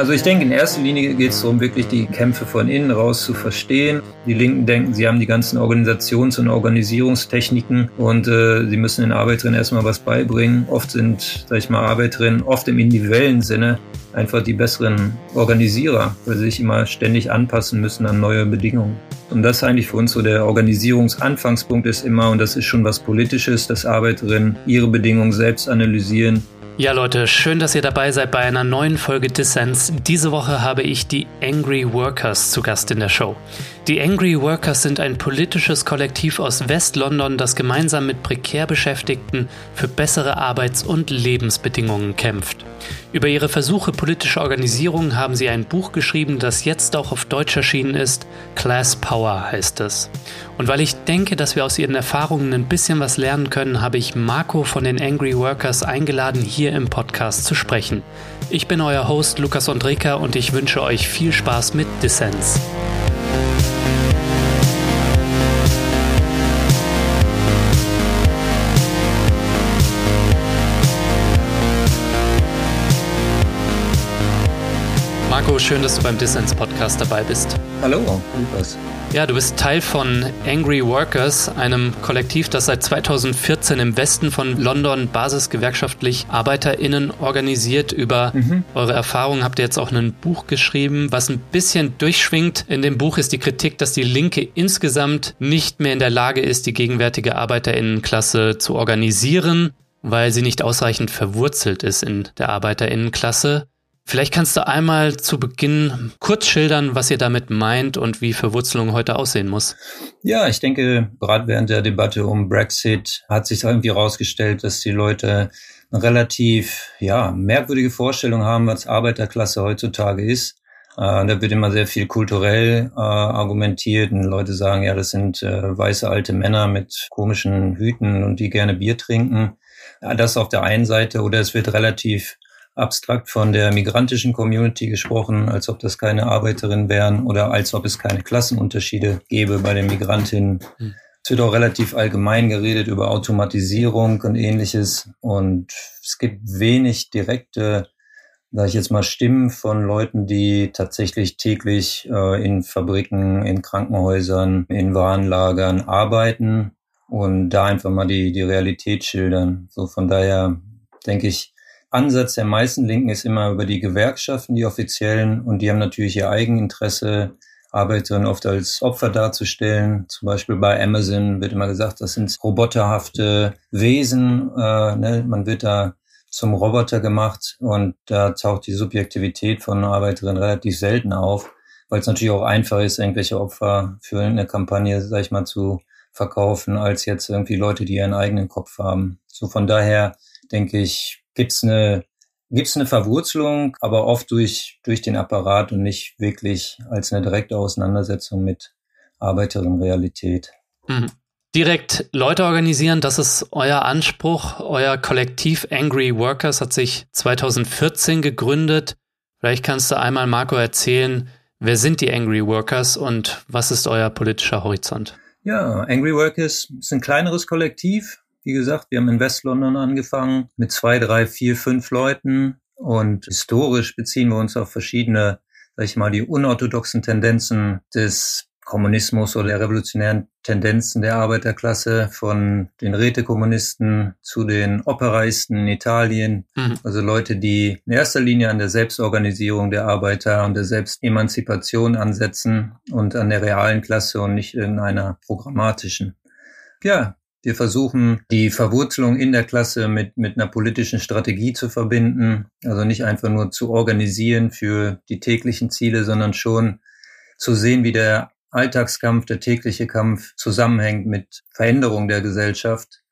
Also ich denke, in erster Linie geht es darum, wirklich die Kämpfe von innen raus zu verstehen. Die Linken denken, sie haben die ganzen Organisations- und Organisierungstechniken und äh, sie müssen den Arbeiterinnen erstmal was beibringen. Oft sind, sag ich mal, Arbeiterinnen oft im individuellen Sinne einfach die besseren Organisierer, weil sie sich immer ständig anpassen müssen an neue Bedingungen. Und das eigentlich für uns so der Organisierungsanfangspunkt ist immer, und das ist schon was Politisches, dass Arbeiterinnen ihre Bedingungen selbst analysieren ja, Leute, schön, dass ihr dabei seid bei einer neuen Folge Dissens. Diese Woche habe ich die Angry Workers zu Gast in der Show. Die Angry Workers sind ein politisches Kollektiv aus West-London, das gemeinsam mit prekär Beschäftigten für bessere Arbeits- und Lebensbedingungen kämpft. Über ihre Versuche politischer Organisierung haben sie ein Buch geschrieben, das jetzt auch auf Deutsch erschienen ist. Class Power heißt es. Und weil ich denke, dass wir aus ihren Erfahrungen ein bisschen was lernen können, habe ich Marco von den Angry Workers eingeladen, hier im Podcast zu sprechen. Ich bin euer Host Lukas Andreka und ich wünsche euch viel Spaß mit Dissens. Schön, dass du beim Dissens Podcast dabei bist. Hallo, Lukas. Ja, du bist Teil von Angry Workers, einem Kollektiv, das seit 2014 im Westen von London basisgewerkschaftlich ArbeiterInnen organisiert. Über mhm. eure Erfahrungen habt ihr jetzt auch ein Buch geschrieben. Was ein bisschen durchschwingt in dem Buch ist die Kritik, dass die Linke insgesamt nicht mehr in der Lage ist, die gegenwärtige ArbeiterInnenklasse zu organisieren, weil sie nicht ausreichend verwurzelt ist in der ArbeiterInnenklasse. Vielleicht kannst du einmal zu Beginn kurz schildern, was ihr damit meint und wie Verwurzelung heute aussehen muss. Ja, ich denke, gerade während der Debatte um Brexit hat sich irgendwie herausgestellt, dass die Leute eine relativ ja, merkwürdige Vorstellung haben, was Arbeiterklasse heutzutage ist. Äh, da wird immer sehr viel kulturell äh, argumentiert und Leute sagen, ja, das sind äh, weiße alte Männer mit komischen Hüten und die gerne Bier trinken. Ja, das auf der einen Seite oder es wird relativ abstrakt von der migrantischen Community gesprochen, als ob das keine Arbeiterinnen wären oder als ob es keine Klassenunterschiede gäbe bei den Migrantinnen. Hm. Es wird auch relativ allgemein geredet über Automatisierung und ähnliches. Und es gibt wenig direkte, sage ich jetzt mal, Stimmen von Leuten, die tatsächlich täglich äh, in Fabriken, in Krankenhäusern, in Warenlagern arbeiten und da einfach mal die, die Realität schildern. So von daher denke ich, Ansatz der meisten Linken ist immer über die Gewerkschaften, die offiziellen, und die haben natürlich ihr Eigeninteresse, Arbeiterinnen oft als Opfer darzustellen. Zum Beispiel bei Amazon wird immer gesagt, das sind roboterhafte Wesen. Äh, ne? Man wird da zum Roboter gemacht und da taucht die Subjektivität von Arbeiterinnen relativ selten auf, weil es natürlich auch einfach ist, irgendwelche Opfer für eine Kampagne, sag ich mal, zu verkaufen, als jetzt irgendwie Leute, die ihren eigenen Kopf haben. So von daher denke ich, gibt es eine, gibt's eine Verwurzelung, aber oft durch, durch den Apparat und nicht wirklich als eine direkte Auseinandersetzung mit Arbeiterinnenrealität. Mhm. Direkt Leute organisieren, das ist euer Anspruch. Euer Kollektiv Angry Workers hat sich 2014 gegründet. Vielleicht kannst du einmal, Marco, erzählen, wer sind die Angry Workers und was ist euer politischer Horizont? Ja, Angry Workers ist ein kleineres Kollektiv, wie gesagt, wir haben in West-London angefangen mit zwei, drei, vier, fünf Leuten und historisch beziehen wir uns auf verschiedene, sag ich mal, die unorthodoxen Tendenzen des Kommunismus oder der revolutionären Tendenzen der Arbeiterklasse von den Rätekommunisten zu den Operaisten in Italien. Mhm. Also Leute, die in erster Linie an der Selbstorganisierung der Arbeiter und der Selbstemanzipation ansetzen und an der realen Klasse und nicht in einer programmatischen. Ja, wir versuchen, die Verwurzelung in der Klasse mit, mit einer politischen Strategie zu verbinden. Also nicht einfach nur zu organisieren für die täglichen Ziele, sondern schon zu sehen, wie der Alltagskampf, der tägliche Kampf zusammenhängt mit Veränderung der Gesellschaft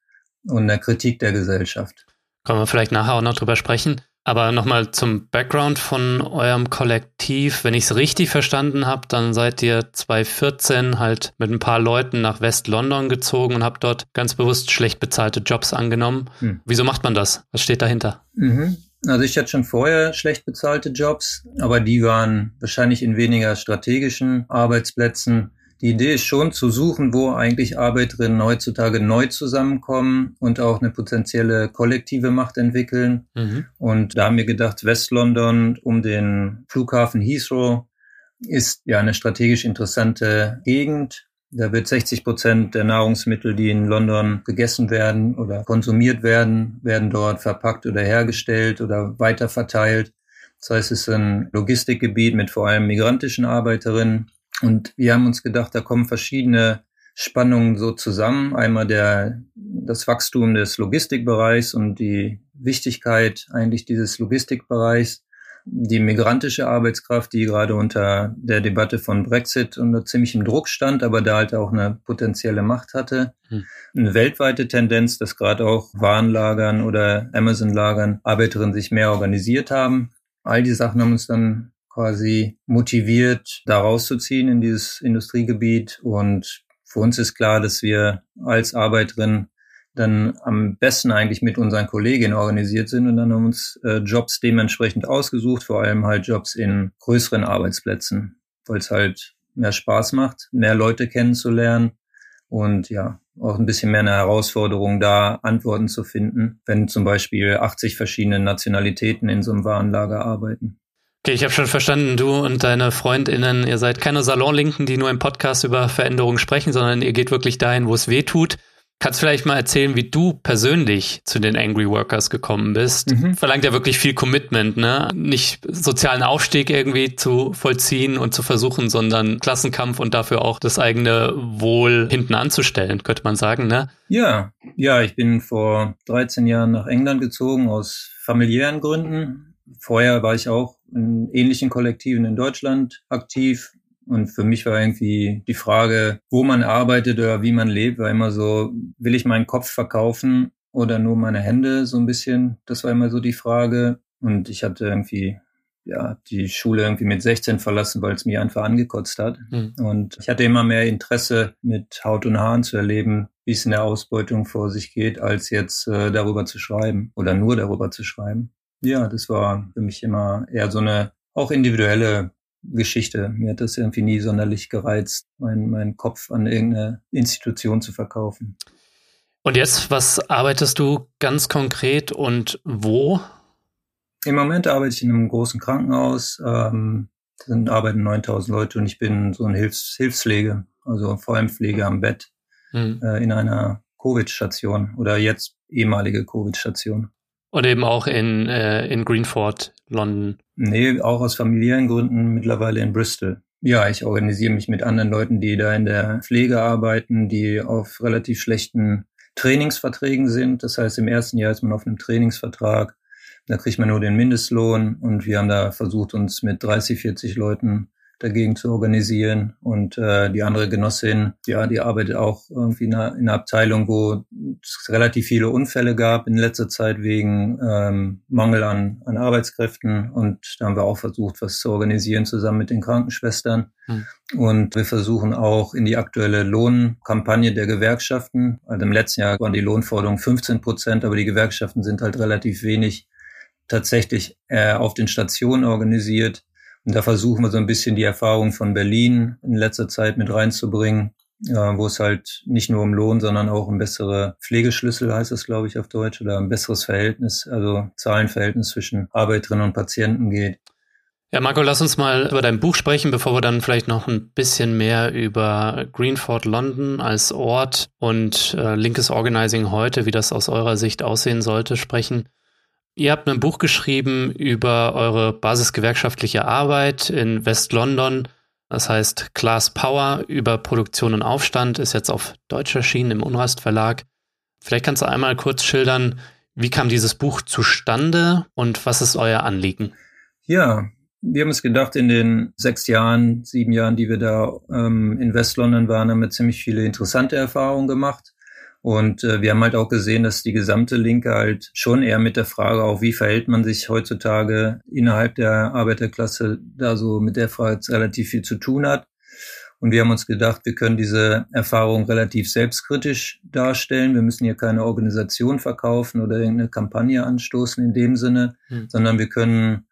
und der Kritik der Gesellschaft. Können wir vielleicht nachher auch noch drüber sprechen. Aber nochmal zum Background von eurem Kollektiv. Wenn ich es richtig verstanden habe, dann seid ihr 2014 halt mit ein paar Leuten nach West-London gezogen und habt dort ganz bewusst schlecht bezahlte Jobs angenommen. Hm. Wieso macht man das? Was steht dahinter? Mhm. Also ich hatte schon vorher schlecht bezahlte Jobs, aber die waren wahrscheinlich in weniger strategischen Arbeitsplätzen. Die Idee ist schon zu suchen, wo eigentlich Arbeiterinnen heutzutage neu zusammenkommen und auch eine potenzielle kollektive Macht entwickeln. Mhm. Und da haben wir gedacht, West-London um den Flughafen Heathrow ist ja eine strategisch interessante Gegend. Da wird 60 Prozent der Nahrungsmittel, die in London gegessen werden oder konsumiert werden, werden dort verpackt oder hergestellt oder weiterverteilt. Das heißt, es ist ein Logistikgebiet mit vor allem migrantischen Arbeiterinnen. Und wir haben uns gedacht, da kommen verschiedene Spannungen so zusammen. Einmal der, das Wachstum des Logistikbereichs und die Wichtigkeit eigentlich dieses Logistikbereichs. Die migrantische Arbeitskraft, die gerade unter der Debatte von Brexit unter ziemlichem Druck stand, aber da halt auch eine potenzielle Macht hatte. Hm. Eine weltweite Tendenz, dass gerade auch Warenlagern oder Amazon-Lagern Arbeiterinnen sich mehr organisiert haben. All die Sachen haben uns dann quasi motiviert, da rauszuziehen in dieses Industriegebiet. Und für uns ist klar, dass wir als Arbeiterin dann am besten eigentlich mit unseren Kolleginnen organisiert sind und dann haben uns äh, Jobs dementsprechend ausgesucht, vor allem halt Jobs in größeren Arbeitsplätzen, weil es halt mehr Spaß macht, mehr Leute kennenzulernen und ja, auch ein bisschen mehr eine Herausforderung da, Antworten zu finden, wenn zum Beispiel 80 verschiedene Nationalitäten in so einem Warenlager arbeiten. Okay, ich habe schon verstanden, du und deine Freundinnen, ihr seid keine Salonlinken, die nur im Podcast über Veränderungen sprechen, sondern ihr geht wirklich dahin, wo es weh tut. Kannst vielleicht mal erzählen, wie du persönlich zu den Angry Workers gekommen bist? Mhm. Verlangt ja wirklich viel Commitment, ne? Nicht sozialen Aufstieg irgendwie zu vollziehen und zu versuchen, sondern Klassenkampf und dafür auch das eigene Wohl hinten anzustellen, könnte man sagen, ne? Ja, ja, ich bin vor 13 Jahren nach England gezogen aus familiären Gründen vorher war ich auch in ähnlichen Kollektiven in Deutschland aktiv. Und für mich war irgendwie die Frage, wo man arbeitet oder wie man lebt, war immer so, will ich meinen Kopf verkaufen oder nur meine Hände so ein bisschen? Das war immer so die Frage. Und ich hatte irgendwie ja, die Schule irgendwie mit 16 verlassen, weil es mich einfach angekotzt hat. Mhm. Und ich hatte immer mehr Interesse, mit Haut und Haaren zu erleben, wie es in der Ausbeutung vor sich geht, als jetzt äh, darüber zu schreiben oder nur darüber zu schreiben. Ja, das war für mich immer eher so eine auch individuelle Geschichte. Mir hat das irgendwie nie sonderlich gereizt, meinen mein Kopf an irgendeine Institution zu verkaufen. Und jetzt, was arbeitest du ganz konkret und wo? Im Moment arbeite ich in einem großen Krankenhaus. Ähm, da sind, arbeiten 9000 Leute und ich bin so ein Hilfs Hilfspflege, also vor allem Pflege am Bett mhm. äh, in einer Covid-Station oder jetzt ehemalige Covid-Station. Und eben auch in, äh, in Greenford, London. Nee, auch aus familiären Gründen mittlerweile in Bristol. Ja, ich organisiere mich mit anderen Leuten, die da in der Pflege arbeiten, die auf relativ schlechten Trainingsverträgen sind. Das heißt, im ersten Jahr ist man auf einem Trainingsvertrag. Da kriegt man nur den Mindestlohn und wir haben da versucht, uns mit 30, 40 Leuten dagegen zu organisieren. Und äh, die andere Genossin, ja, die arbeitet auch irgendwie in einer, in einer Abteilung, wo es relativ viele Unfälle gab in letzter Zeit wegen ähm, Mangel an, an Arbeitskräften. Und da haben wir auch versucht, was zu organisieren zusammen mit den Krankenschwestern. Hm. Und wir versuchen auch in die aktuelle Lohnkampagne der Gewerkschaften. Also im letzten Jahr waren die Lohnforderungen 15 Prozent, aber die Gewerkschaften sind halt relativ wenig tatsächlich äh, auf den Stationen organisiert und da versuchen wir so ein bisschen die Erfahrung von Berlin in letzter Zeit mit reinzubringen, äh, wo es halt nicht nur um Lohn, sondern auch um bessere Pflegeschlüssel, heißt das, glaube ich, auf Deutsch, oder ein besseres Verhältnis, also Zahlenverhältnis zwischen Arbeiterinnen und Patienten geht. Ja, Marco, lass uns mal über dein Buch sprechen, bevor wir dann vielleicht noch ein bisschen mehr über Greenford London als Ort und äh, linkes Organizing heute, wie das aus eurer Sicht aussehen sollte, sprechen. Ihr habt ein Buch geschrieben über eure basisgewerkschaftliche Arbeit in West-London. Das heißt Class Power über Produktion und Aufstand, ist jetzt auf Deutsch erschienen im Unrast Verlag. Vielleicht kannst du einmal kurz schildern, wie kam dieses Buch zustande und was ist euer Anliegen? Ja, wir haben uns gedacht, in den sechs Jahren, sieben Jahren, die wir da ähm, in West-London waren, haben wir ziemlich viele interessante Erfahrungen gemacht. Und äh, wir haben halt auch gesehen, dass die gesamte Linke halt schon eher mit der Frage auch, wie verhält man sich heutzutage innerhalb der Arbeiterklasse, da so mit der Frage relativ viel zu tun hat. Und wir haben uns gedacht, wir können diese Erfahrung relativ selbstkritisch darstellen. Wir müssen hier keine Organisation verkaufen oder irgendeine Kampagne anstoßen in dem Sinne, hm. sondern wir können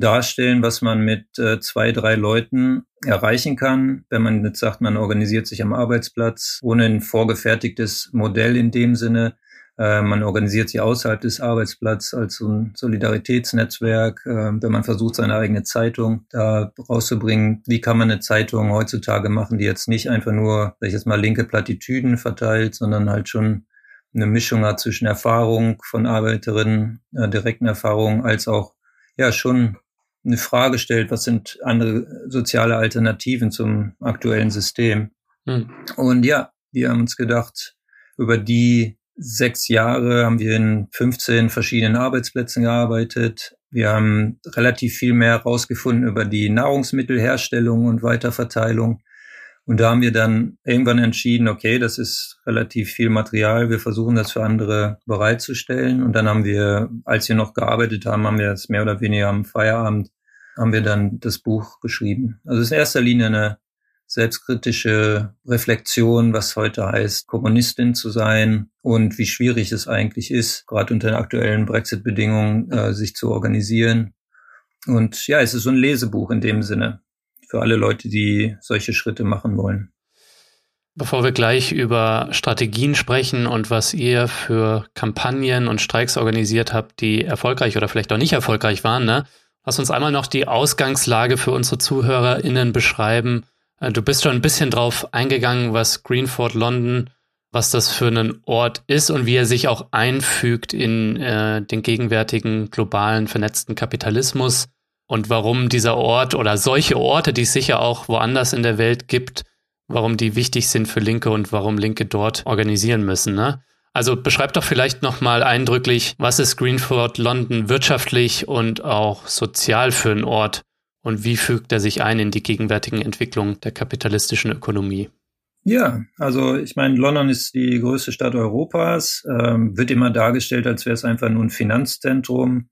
darstellen, was man mit äh, zwei, drei Leuten erreichen kann, wenn man jetzt sagt, man organisiert sich am Arbeitsplatz ohne ein vorgefertigtes Modell in dem Sinne. Äh, man organisiert sich außerhalb des Arbeitsplatzes als so ein Solidaritätsnetzwerk, äh, wenn man versucht, seine eigene Zeitung da rauszubringen. Wie kann man eine Zeitung heutzutage machen, die jetzt nicht einfach nur, sag ich jetzt mal, linke Plattitüden verteilt, sondern halt schon eine Mischung hat zwischen Erfahrung von Arbeiterinnen, äh, direkten Erfahrungen, als auch ja schon eine Frage stellt, was sind andere soziale Alternativen zum aktuellen System. Hm. Und ja, wir haben uns gedacht, über die sechs Jahre haben wir in 15 verschiedenen Arbeitsplätzen gearbeitet. Wir haben relativ viel mehr herausgefunden über die Nahrungsmittelherstellung und Weiterverteilung. Und da haben wir dann irgendwann entschieden, okay, das ist relativ viel Material, wir versuchen das für andere bereitzustellen. Und dann haben wir, als wir noch gearbeitet haben, haben wir das mehr oder weniger am Feierabend, haben wir dann das Buch geschrieben. Also es ist in erster Linie eine selbstkritische Reflexion, was heute heißt, Kommunistin zu sein und wie schwierig es eigentlich ist, gerade unter den aktuellen Brexit-Bedingungen, äh, sich zu organisieren. Und ja, es ist so ein Lesebuch in dem Sinne für alle Leute, die solche Schritte machen wollen. Bevor wir gleich über Strategien sprechen und was ihr für Kampagnen und Streiks organisiert habt, die erfolgreich oder vielleicht auch nicht erfolgreich waren, ne? Lass uns einmal noch die Ausgangslage für unsere ZuhörerInnen beschreiben. Äh, du bist schon ein bisschen drauf eingegangen, was Greenford London, was das für ein Ort ist und wie er sich auch einfügt in äh, den gegenwärtigen globalen vernetzten Kapitalismus und warum dieser Ort oder solche Orte, die es sicher auch woanders in der Welt gibt, warum die wichtig sind für Linke und warum Linke dort organisieren müssen. Ne? Also beschreib doch vielleicht nochmal eindrücklich, was ist Greenford London wirtschaftlich und auch sozial für ein Ort und wie fügt er sich ein in die gegenwärtigen Entwicklungen der kapitalistischen Ökonomie? Ja, also ich meine, London ist die größte Stadt Europas, ähm, wird immer dargestellt, als wäre es einfach nur ein Finanzzentrum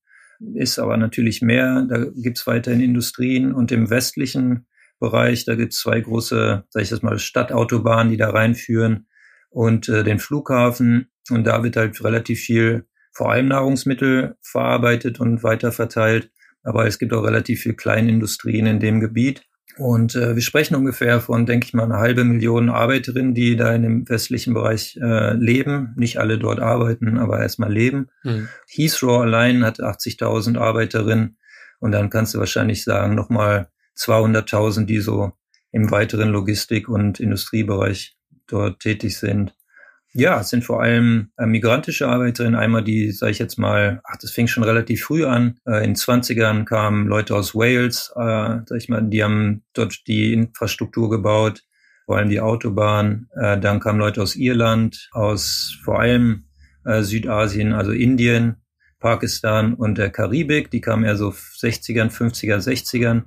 ist aber natürlich mehr. Da gibt's weiterhin Industrien und im westlichen Bereich, da gibt's zwei große, sag ich das mal, Stadtautobahnen, die da reinführen und äh, den Flughafen. Und da wird halt relativ viel, vor allem Nahrungsmittel verarbeitet und weiterverteilt. Aber es gibt auch relativ viel Kleinindustrien in dem Gebiet. Und äh, wir sprechen ungefähr von, denke ich mal, eine halbe Million Arbeiterinnen, die da in dem westlichen Bereich äh, leben. Nicht alle dort arbeiten, aber erstmal leben. Mhm. Heathrow allein hat 80.000 Arbeiterinnen. Und dann kannst du wahrscheinlich sagen, nochmal 200.000, die so im weiteren Logistik- und Industriebereich dort tätig sind. Ja, es sind vor allem äh, migrantische Arbeiterinnen. Einmal die, sage ich jetzt mal, ach, das fing schon relativ früh an. Äh, in 20ern kamen Leute aus Wales, äh, sag ich mal, die haben dort die Infrastruktur gebaut, vor allem die Autobahn. Äh, dann kamen Leute aus Irland, aus vor allem äh, Südasien, also Indien, Pakistan und der Karibik. Die kamen eher so 60ern, 50er, 60ern.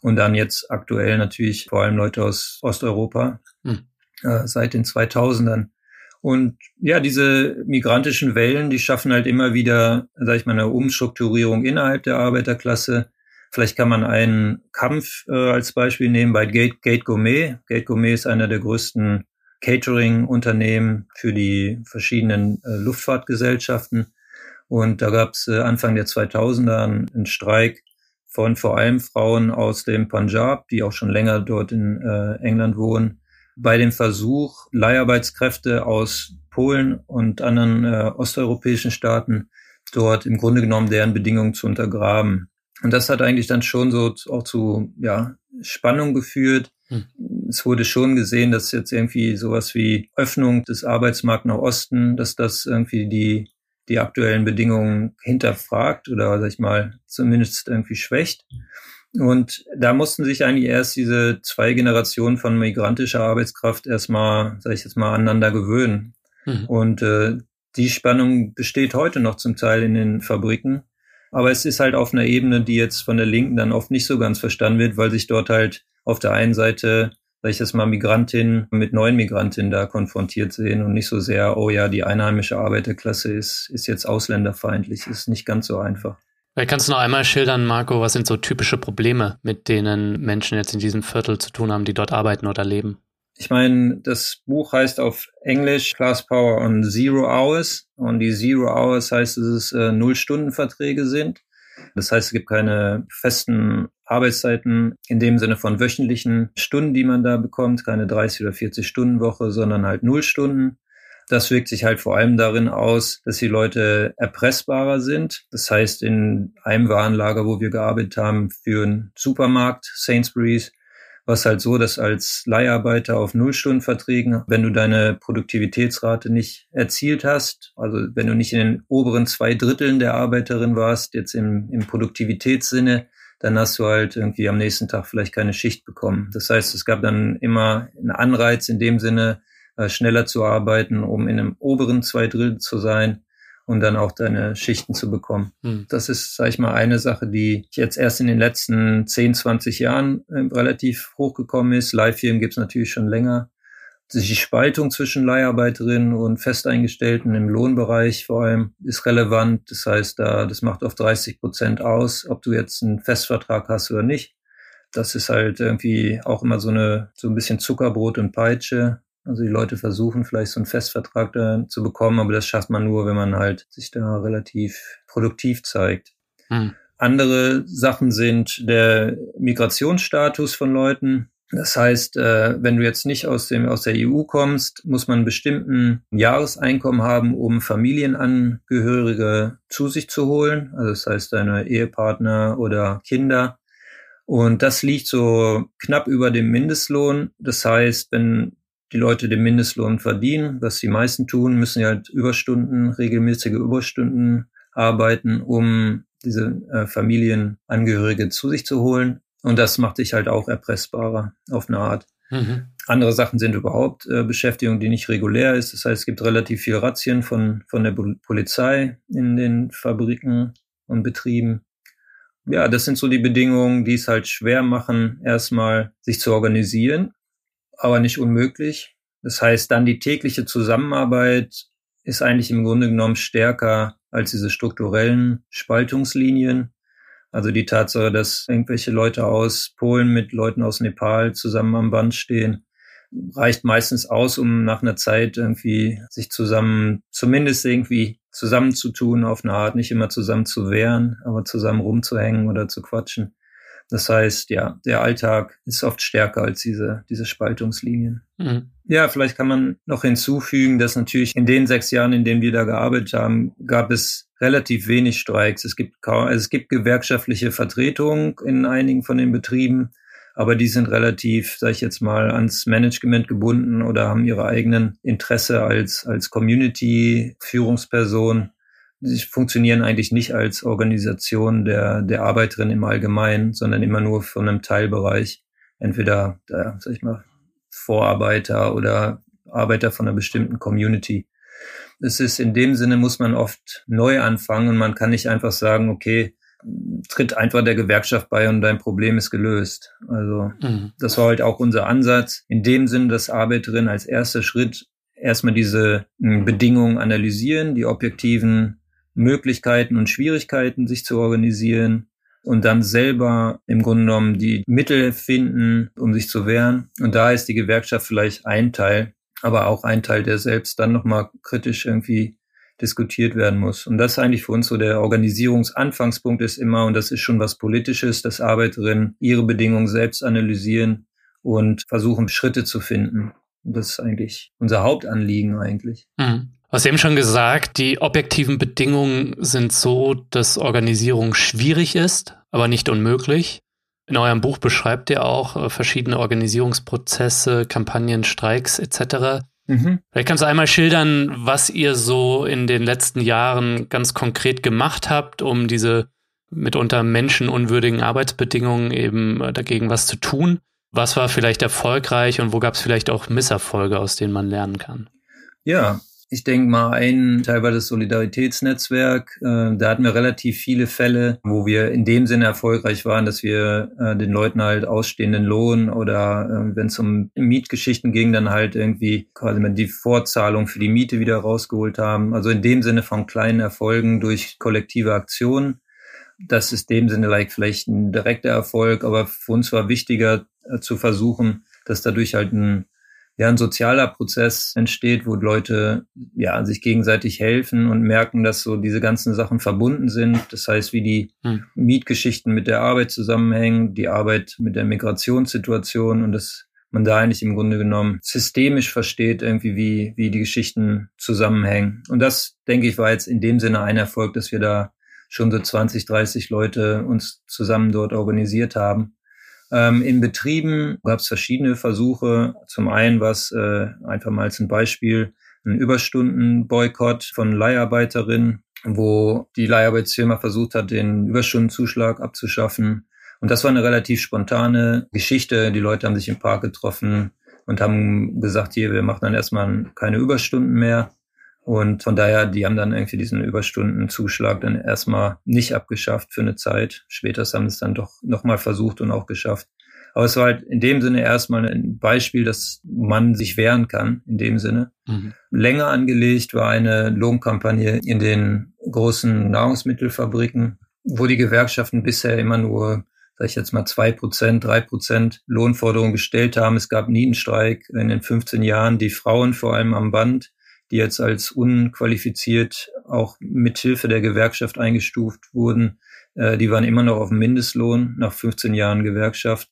Und dann jetzt aktuell natürlich vor allem Leute aus Osteuropa hm. äh, seit den 2000ern. Und ja, diese migrantischen Wellen, die schaffen halt immer wieder, sag ich mal, eine Umstrukturierung innerhalb der Arbeiterklasse. Vielleicht kann man einen Kampf äh, als Beispiel nehmen bei Gate, Gate Gourmet. Gate Gourmet ist einer der größten Catering-Unternehmen für die verschiedenen äh, Luftfahrtgesellschaften. Und da gab es äh, Anfang der 2000er einen Streik von vor allem Frauen aus dem Punjab, die auch schon länger dort in äh, England wohnen, bei dem Versuch, Leiharbeitskräfte aus Polen und anderen äh, osteuropäischen Staaten dort im Grunde genommen deren Bedingungen zu untergraben. Und das hat eigentlich dann schon so auch zu ja, Spannung geführt. Hm. Es wurde schon gesehen, dass jetzt irgendwie sowas wie Öffnung des Arbeitsmarkts nach Osten, dass das irgendwie die, die aktuellen Bedingungen hinterfragt oder, sag ich mal, zumindest irgendwie schwächt. Und da mussten sich eigentlich erst diese zwei Generationen von migrantischer Arbeitskraft erstmal, sage ich jetzt mal, aneinander gewöhnen. Mhm. Und äh, die Spannung besteht heute noch zum Teil in den Fabriken. Aber es ist halt auf einer Ebene, die jetzt von der Linken dann oft nicht so ganz verstanden wird, weil sich dort halt auf der einen Seite, sag ich jetzt mal, Migrantinnen mit neuen Migrantinnen da konfrontiert sehen und nicht so sehr, oh ja, die einheimische Arbeiterklasse ist, ist jetzt ausländerfeindlich, ist nicht ganz so einfach. Kannst du noch einmal schildern, Marco, was sind so typische Probleme, mit denen Menschen jetzt in diesem Viertel zu tun haben, die dort arbeiten oder leben? Ich meine, das Buch heißt auf Englisch Class Power on Zero Hours und die Zero Hours heißt, dass es äh, Null-Stunden-Verträge sind. Das heißt, es gibt keine festen Arbeitszeiten in dem Sinne von wöchentlichen Stunden, die man da bekommt, keine 30 oder 40 Stunden Woche, sondern halt null Stunden. Das wirkt sich halt vor allem darin aus, dass die Leute erpressbarer sind. Das heißt, in einem Warenlager, wo wir gearbeitet haben für einen Supermarkt, Sainsbury's, war es halt so, dass als Leiharbeiter auf Nullstundenverträgen, wenn du deine Produktivitätsrate nicht erzielt hast, also wenn du nicht in den oberen zwei Dritteln der Arbeiterin warst, jetzt im, im Produktivitätssinne, dann hast du halt irgendwie am nächsten Tag vielleicht keine Schicht bekommen. Das heißt, es gab dann immer einen Anreiz in dem Sinne, äh, schneller zu arbeiten, um in einem oberen zwei Drittel zu sein und dann auch deine Schichten zu bekommen. Hm. Das ist, sage ich mal, eine Sache, die jetzt erst in den letzten 10, 20 Jahren äh, relativ hochgekommen ist. Live-Firmen gibt es natürlich schon länger. Die Spaltung zwischen Leiharbeiterinnen und Festeingestellten im Lohnbereich vor allem ist relevant. Das heißt, da, das macht auf 30 Prozent aus, ob du jetzt einen Festvertrag hast oder nicht. Das ist halt irgendwie auch immer so eine, so ein bisschen Zuckerbrot und Peitsche. Also die Leute versuchen vielleicht so einen Festvertrag da zu bekommen, aber das schafft man nur, wenn man halt sich da relativ produktiv zeigt. Hm. Andere Sachen sind der Migrationsstatus von Leuten. Das heißt, äh, wenn du jetzt nicht aus dem aus der EU kommst, muss man einen bestimmten Jahreseinkommen haben, um Familienangehörige zu sich zu holen. Also das heißt, deine Ehepartner oder Kinder. Und das liegt so knapp über dem Mindestlohn. Das heißt, wenn die Leute den Mindestlohn verdienen, was die meisten tun, müssen ja halt Überstunden, regelmäßige Überstunden arbeiten, um diese äh, Familienangehörige zu sich zu holen. Und das macht dich halt auch erpressbarer auf eine Art. Mhm. Andere Sachen sind überhaupt äh, Beschäftigung, die nicht regulär ist. Das heißt, es gibt relativ viel Razzien von, von der Polizei in den Fabriken und Betrieben. Ja, das sind so die Bedingungen, die es halt schwer machen, erstmal sich zu organisieren aber nicht unmöglich. Das heißt, dann die tägliche Zusammenarbeit ist eigentlich im Grunde genommen stärker als diese strukturellen Spaltungslinien. Also die Tatsache, dass irgendwelche Leute aus Polen mit Leuten aus Nepal zusammen am Band stehen, reicht meistens aus, um nach einer Zeit irgendwie sich zusammen, zumindest irgendwie zusammenzutun auf eine Art, nicht immer zusammen zu wehren, aber zusammen rumzuhängen oder zu quatschen. Das heißt, ja, der Alltag ist oft stärker als diese, diese Spaltungslinien. Mhm. Ja, vielleicht kann man noch hinzufügen, dass natürlich in den sechs Jahren, in denen wir da gearbeitet haben, gab es relativ wenig Streiks. Es gibt kaum, also es gibt gewerkschaftliche Vertretung in einigen von den Betrieben, aber die sind relativ, sage ich jetzt mal, ans Management gebunden oder haben ihre eigenen Interesse als, als Community-Führungsperson sie funktionieren eigentlich nicht als Organisation der, der Arbeiterin im Allgemeinen, sondern immer nur von einem Teilbereich. Entweder, der, sag ich mal, Vorarbeiter oder Arbeiter von einer bestimmten Community. Es ist in dem Sinne muss man oft neu anfangen und man kann nicht einfach sagen, okay, tritt einfach der Gewerkschaft bei und dein Problem ist gelöst. Also mhm. das war halt auch unser Ansatz. In dem Sinne, dass Arbeiterinnen als erster Schritt erstmal diese hm, Bedingungen analysieren, die objektiven Möglichkeiten und Schwierigkeiten, sich zu organisieren und dann selber im Grunde genommen die Mittel finden, um sich zu wehren. Und da ist die Gewerkschaft vielleicht ein Teil, aber auch ein Teil, der selbst dann nochmal kritisch irgendwie diskutiert werden muss. Und das ist eigentlich für uns so der Organisierungsanfangspunkt ist immer, und das ist schon was Politisches, dass Arbeiterinnen ihre Bedingungen selbst analysieren und versuchen, Schritte zu finden. Und das ist eigentlich unser Hauptanliegen eigentlich. Mhm. Hast eben schon gesagt, die objektiven Bedingungen sind so, dass Organisierung schwierig ist, aber nicht unmöglich. In eurem Buch beschreibt ihr auch äh, verschiedene Organisierungsprozesse, Kampagnen, Streiks etc. Mhm. Vielleicht kannst du einmal schildern, was ihr so in den letzten Jahren ganz konkret gemacht habt, um diese mitunter menschenunwürdigen Arbeitsbedingungen eben äh, dagegen was zu tun. Was war vielleicht erfolgreich und wo gab es vielleicht auch Misserfolge, aus denen man lernen kann? Ja, ich denke mal, ein Teil war das Solidaritätsnetzwerk. Äh, da hatten wir relativ viele Fälle, wo wir in dem Sinne erfolgreich waren, dass wir äh, den Leuten halt ausstehenden Lohn oder äh, wenn es um Mietgeschichten ging, dann halt irgendwie quasi die Vorzahlung für die Miete wieder rausgeholt haben. Also in dem Sinne von kleinen Erfolgen durch kollektive Aktionen. Das ist in dem Sinne like vielleicht ein direkter Erfolg, aber für uns war wichtiger zu versuchen, dass dadurch halt ein ja ein sozialer Prozess entsteht, wo Leute ja sich gegenseitig helfen und merken, dass so diese ganzen Sachen verbunden sind. Das heißt, wie die hm. Mietgeschichten mit der Arbeit zusammenhängen, die Arbeit mit der Migrationssituation und dass man da eigentlich im Grunde genommen systemisch versteht, irgendwie wie, wie die Geschichten zusammenhängen. Und das, denke ich, war jetzt in dem Sinne ein Erfolg, dass wir da schon so 20, 30 Leute uns zusammen dort organisiert haben. Ähm, in Betrieben gab es verschiedene Versuche. Zum einen war es äh, einfach mal als ein Beispiel ein Überstundenboykott von Leiharbeiterinnen, wo die Leiharbeitsfirma versucht hat, den Überstundenzuschlag abzuschaffen. Und das war eine relativ spontane Geschichte. Die Leute haben sich im Park getroffen und haben gesagt, hier, wir machen dann erstmal keine Überstunden mehr. Und von daher, die haben dann irgendwie diesen Überstundenzuschlag dann erstmal nicht abgeschafft für eine Zeit. Später haben es dann doch nochmal versucht und auch geschafft. Aber es war halt in dem Sinne erstmal ein Beispiel, dass man sich wehren kann, in dem Sinne. Mhm. Länger angelegt war eine Lohnkampagne in den großen Nahrungsmittelfabriken, wo die Gewerkschaften bisher immer nur, sag ich jetzt mal, zwei Prozent, drei Prozent Lohnforderungen gestellt haben. Es gab nie einen Streik in den 15 Jahren, die Frauen vor allem am Band die jetzt als unqualifiziert auch mithilfe der Gewerkschaft eingestuft wurden, äh, die waren immer noch auf dem Mindestlohn nach 15 Jahren Gewerkschaft.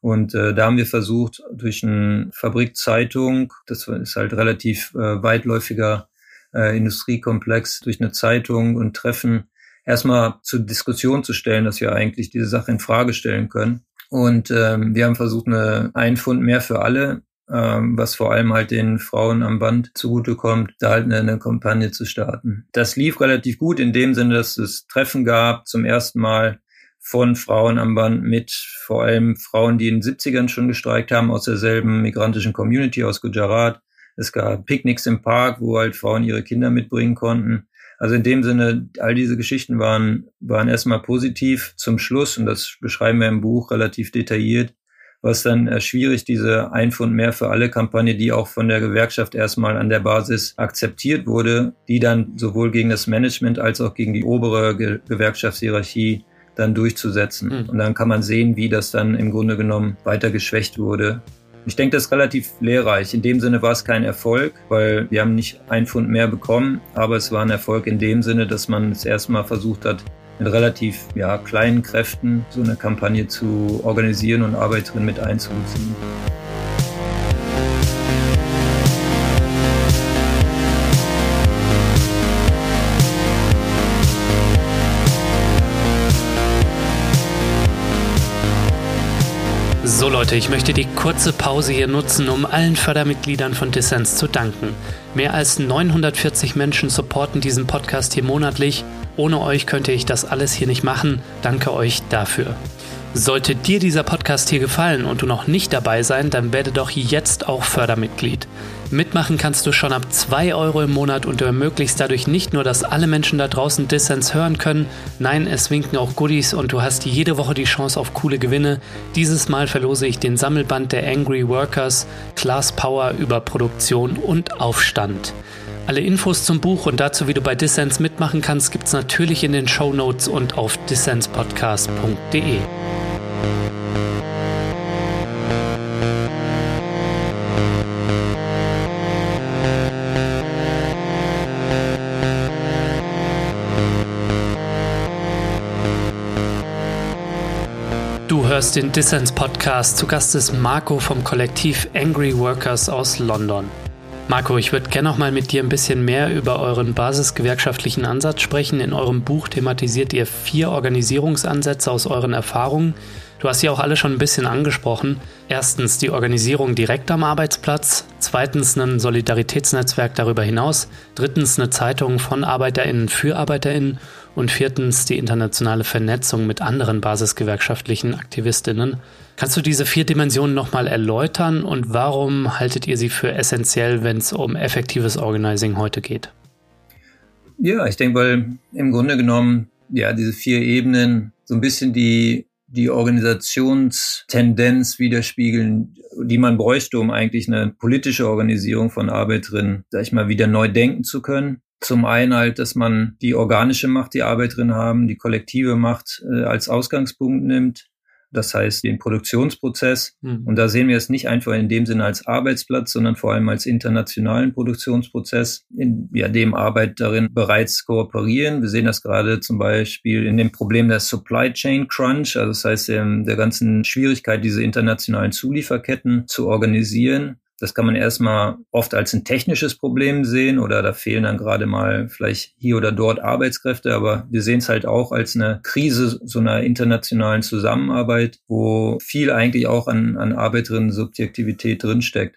Und äh, da haben wir versucht, durch eine Fabrikzeitung, das ist halt relativ äh, weitläufiger äh, Industriekomplex, durch eine Zeitung und Treffen erstmal zur Diskussion zu stellen, dass wir eigentlich diese Sache in Frage stellen können. Und ähm, wir haben versucht, eine ein Pfund mehr für alle ähm, was vor allem halt den Frauen am Band zugutekommt, da halt eine, eine Kampagne zu starten. Das lief relativ gut in dem Sinne, dass es Treffen gab zum ersten Mal von Frauen am Band mit vor allem Frauen, die in den 70ern schon gestreikt haben, aus derselben migrantischen Community aus Gujarat. Es gab Picknicks im Park, wo halt Frauen ihre Kinder mitbringen konnten. Also in dem Sinne, all diese Geschichten waren, waren erstmal positiv zum Schluss, und das beschreiben wir im Buch relativ detailliert, war es dann äh, schwierig, diese Ein Pfund mehr für alle Kampagne, die auch von der Gewerkschaft erstmal an der Basis akzeptiert wurde, die dann sowohl gegen das Management als auch gegen die obere Ge Gewerkschaftshierarchie dann durchzusetzen. Mhm. Und dann kann man sehen, wie das dann im Grunde genommen weiter geschwächt wurde. Ich denke, das ist relativ lehrreich. In dem Sinne war es kein Erfolg, weil wir haben nicht ein Pfund mehr bekommen, aber es war ein Erfolg in dem Sinne, dass man es erstmal versucht hat, mit relativ ja, kleinen Kräften so eine Kampagne zu organisieren und Arbeiterinnen mit einzubeziehen. So Leute, ich möchte die kurze Pause hier nutzen, um allen Fördermitgliedern von Dissens zu danken. Mehr als 940 Menschen supporten diesen Podcast hier monatlich ohne euch könnte ich das alles hier nicht machen. Danke euch dafür. Sollte dir dieser Podcast hier gefallen und du noch nicht dabei sein, dann werde doch jetzt auch Fördermitglied. Mitmachen kannst du schon ab 2 Euro im Monat und du ermöglichst dadurch nicht nur, dass alle Menschen da draußen Dissens hören können, nein, es winken auch Goodies und du hast jede Woche die Chance auf coole Gewinne. Dieses Mal verlose ich den Sammelband der Angry Workers, Class Power über Produktion und Aufstand. Alle Infos zum Buch und dazu, wie du bei Dissens mitmachen kannst, gibt es natürlich in den Show Notes und auf dissenspodcast.de. Du hörst den Dissens Podcast. Zu Gast ist Marco vom Kollektiv Angry Workers aus London. Marco, ich würde gerne noch mal mit dir ein bisschen mehr über euren basisgewerkschaftlichen Ansatz sprechen. In eurem Buch thematisiert ihr vier Organisierungsansätze aus euren Erfahrungen. Du hast sie auch alle schon ein bisschen angesprochen. Erstens die Organisierung direkt am Arbeitsplatz, zweitens ein Solidaritätsnetzwerk darüber hinaus, drittens eine Zeitung von Arbeiterinnen für Arbeiterinnen und viertens die internationale Vernetzung mit anderen basisgewerkschaftlichen Aktivistinnen. Kannst du diese vier Dimensionen nochmal erläutern und warum haltet ihr sie für essentiell, wenn es um effektives Organizing heute geht? Ja, ich denke, weil im Grunde genommen ja diese vier Ebenen so ein bisschen die die Organisationstendenz widerspiegeln, die man bräuchte, um eigentlich eine politische Organisierung von Arbeiterinnen, sag ich mal, wieder neu denken zu können. Zum einen halt, dass man die organische Macht, die Arbeiterinnen haben, die kollektive Macht äh, als Ausgangspunkt nimmt das heißt den Produktionsprozess. Mhm. Und da sehen wir es nicht einfach in dem Sinne als Arbeitsplatz, sondern vor allem als internationalen Produktionsprozess, in ja, dem Arbeiterinnen bereits kooperieren. Wir sehen das gerade zum Beispiel in dem Problem der Supply Chain Crunch, also das heißt der, der ganzen Schwierigkeit, diese internationalen Zulieferketten zu organisieren. Das kann man erstmal oft als ein technisches Problem sehen oder da fehlen dann gerade mal vielleicht hier oder dort Arbeitskräfte, aber wir sehen es halt auch als eine Krise so einer internationalen Zusammenarbeit, wo viel eigentlich auch an, an Arbeiterinnen-Subjektivität drinsteckt.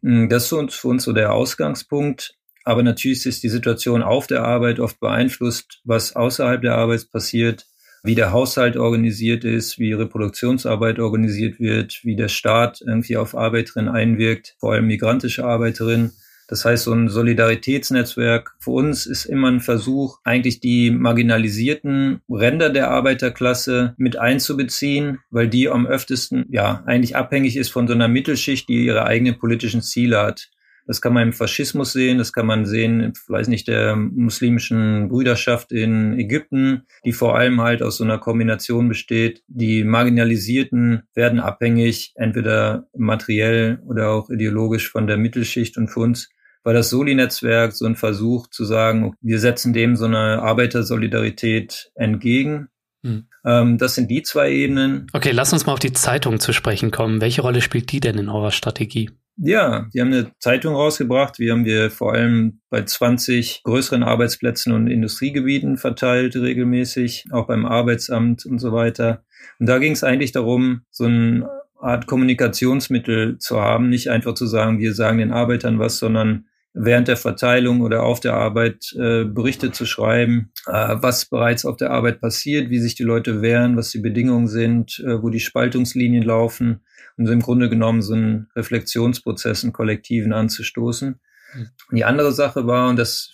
Hm, das ist für uns, für uns so der Ausgangspunkt. Aber natürlich ist die Situation auf der Arbeit oft beeinflusst, was außerhalb der Arbeit passiert wie der Haushalt organisiert ist, wie Reproduktionsarbeit organisiert wird, wie der Staat irgendwie auf Arbeiterinnen einwirkt, vor allem migrantische Arbeiterinnen. Das heißt, so ein Solidaritätsnetzwerk für uns ist immer ein Versuch, eigentlich die marginalisierten Ränder der Arbeiterklasse mit einzubeziehen, weil die am öftesten ja eigentlich abhängig ist von so einer Mittelschicht, die ihre eigenen politischen Ziele hat. Das kann man im Faschismus sehen, das kann man sehen, vielleicht nicht der muslimischen Brüderschaft in Ägypten, die vor allem halt aus so einer Kombination besteht. Die Marginalisierten werden abhängig, entweder materiell oder auch ideologisch von der Mittelschicht und für uns war das Soli-Netzwerk so ein Versuch zu sagen, wir setzen dem so eine Arbeitersolidarität entgegen. Hm. Ähm, das sind die zwei Ebenen. Okay, lass uns mal auf die Zeitung zu sprechen kommen. Welche Rolle spielt die denn in eurer Strategie? Ja, die haben eine Zeitung rausgebracht. Wir haben wir vor allem bei 20 größeren Arbeitsplätzen und Industriegebieten verteilt, regelmäßig, auch beim Arbeitsamt und so weiter. Und da ging es eigentlich darum, so eine Art Kommunikationsmittel zu haben, nicht einfach zu sagen, wir sagen den Arbeitern was, sondern während der Verteilung oder auf der Arbeit äh, Berichte zu schreiben, äh, was bereits auf der Arbeit passiert, wie sich die Leute wehren, was die Bedingungen sind, äh, wo die Spaltungslinien laufen und im Grunde genommen so einen Reflexionsprozess in Kollektiven anzustoßen. Mhm. Die andere Sache war, und das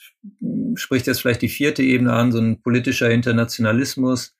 spricht jetzt vielleicht die vierte Ebene an, so ein politischer Internationalismus.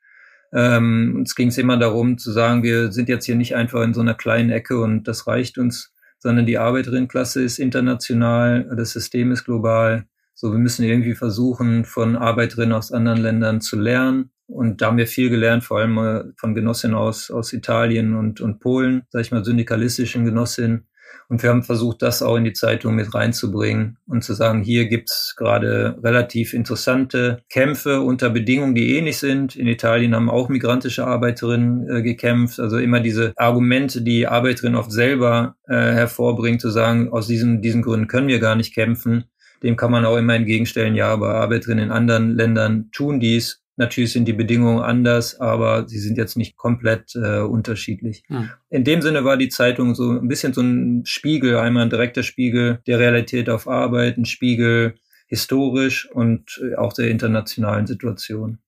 Ähm, uns ging es immer darum zu sagen, wir sind jetzt hier nicht einfach in so einer kleinen Ecke und das reicht uns, sondern die Arbeiterinnenklasse ist international, das System ist global. So, wir müssen irgendwie versuchen, von Arbeiterinnen aus anderen Ländern zu lernen und da haben wir viel gelernt, vor allem von Genossinnen aus, aus Italien und, und Polen, sag ich mal, syndikalistischen Genossinnen. Und wir haben versucht, das auch in die Zeitung mit reinzubringen und zu sagen, hier gibt's gerade relativ interessante Kämpfe unter Bedingungen, die ähnlich sind. In Italien haben auch migrantische Arbeiterinnen äh, gekämpft. Also immer diese Argumente, die Arbeiterinnen oft selber äh, hervorbringen, zu sagen, aus diesen, diesen Gründen können wir gar nicht kämpfen. Dem kann man auch immer entgegenstellen, ja, aber Arbeiterinnen in anderen Ländern tun dies Natürlich sind die Bedingungen anders, aber sie sind jetzt nicht komplett äh, unterschiedlich. Hm. In dem Sinne war die Zeitung so ein bisschen so ein Spiegel, einmal ein direkter Spiegel der Realität auf Arbeit, ein Spiegel historisch und äh, auch der internationalen Situation.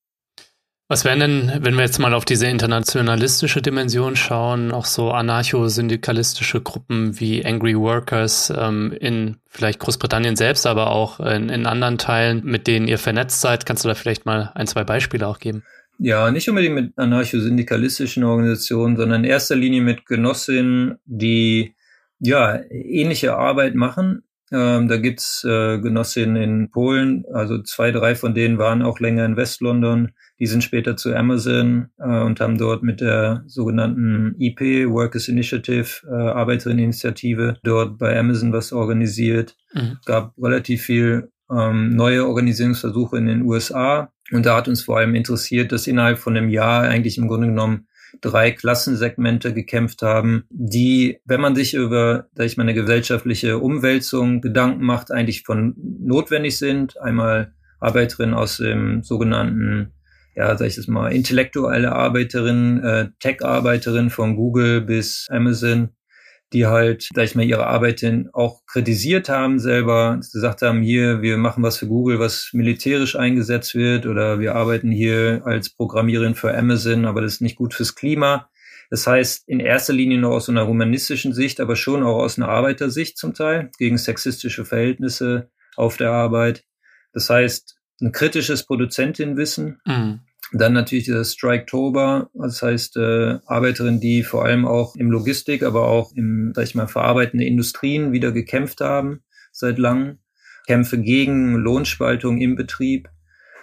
Was wären denn, wenn wir jetzt mal auf diese internationalistische Dimension schauen, auch so anarcho-syndikalistische Gruppen wie Angry Workers ähm, in vielleicht Großbritannien selbst, aber auch in, in anderen Teilen, mit denen ihr vernetzt seid? Kannst du da vielleicht mal ein, zwei Beispiele auch geben? Ja, nicht unbedingt mit anarcho-syndikalistischen Organisationen, sondern in erster Linie mit Genossinnen, die ja ähnliche Arbeit machen. Ähm, da gibt's äh, Genossinnen in Polen, also zwei, drei von denen waren auch länger in Westlondon die sind später zu Amazon äh, und haben dort mit der sogenannten EP, Workers Initiative, äh, Arbeiterinneninitiative, dort bei Amazon was organisiert. Mhm. Es gab relativ viel ähm, neue Organisierungsversuche in den USA. Und da hat uns vor allem interessiert, dass innerhalb von einem Jahr eigentlich im Grunde genommen drei Klassensegmente gekämpft haben, die, wenn man sich über, sag ich mal, eine gesellschaftliche Umwälzung Gedanken macht, eigentlich von notwendig sind. Einmal Arbeiterinnen aus dem sogenannten ja, sag ich das mal, intellektuelle Arbeiterin, äh, Tech-Arbeiterin von Google bis Amazon, die halt, sag ich mal, ihre Arbeit auch kritisiert haben selber, gesagt haben, hier, wir machen was für Google, was militärisch eingesetzt wird, oder wir arbeiten hier als Programmiererin für Amazon, aber das ist nicht gut fürs Klima. Das heißt, in erster Linie nur aus einer humanistischen Sicht, aber schon auch aus einer Arbeitersicht zum Teil, gegen sexistische Verhältnisse auf der Arbeit. Das heißt, ein kritisches Produzentinwissen. Mhm. Dann natürlich dieser Striketober, das heißt äh, Arbeiterinnen, die vor allem auch im Logistik, aber auch im, sag ich mal, verarbeitenden Industrien wieder gekämpft haben seit langem. Kämpfe gegen Lohnspaltung im Betrieb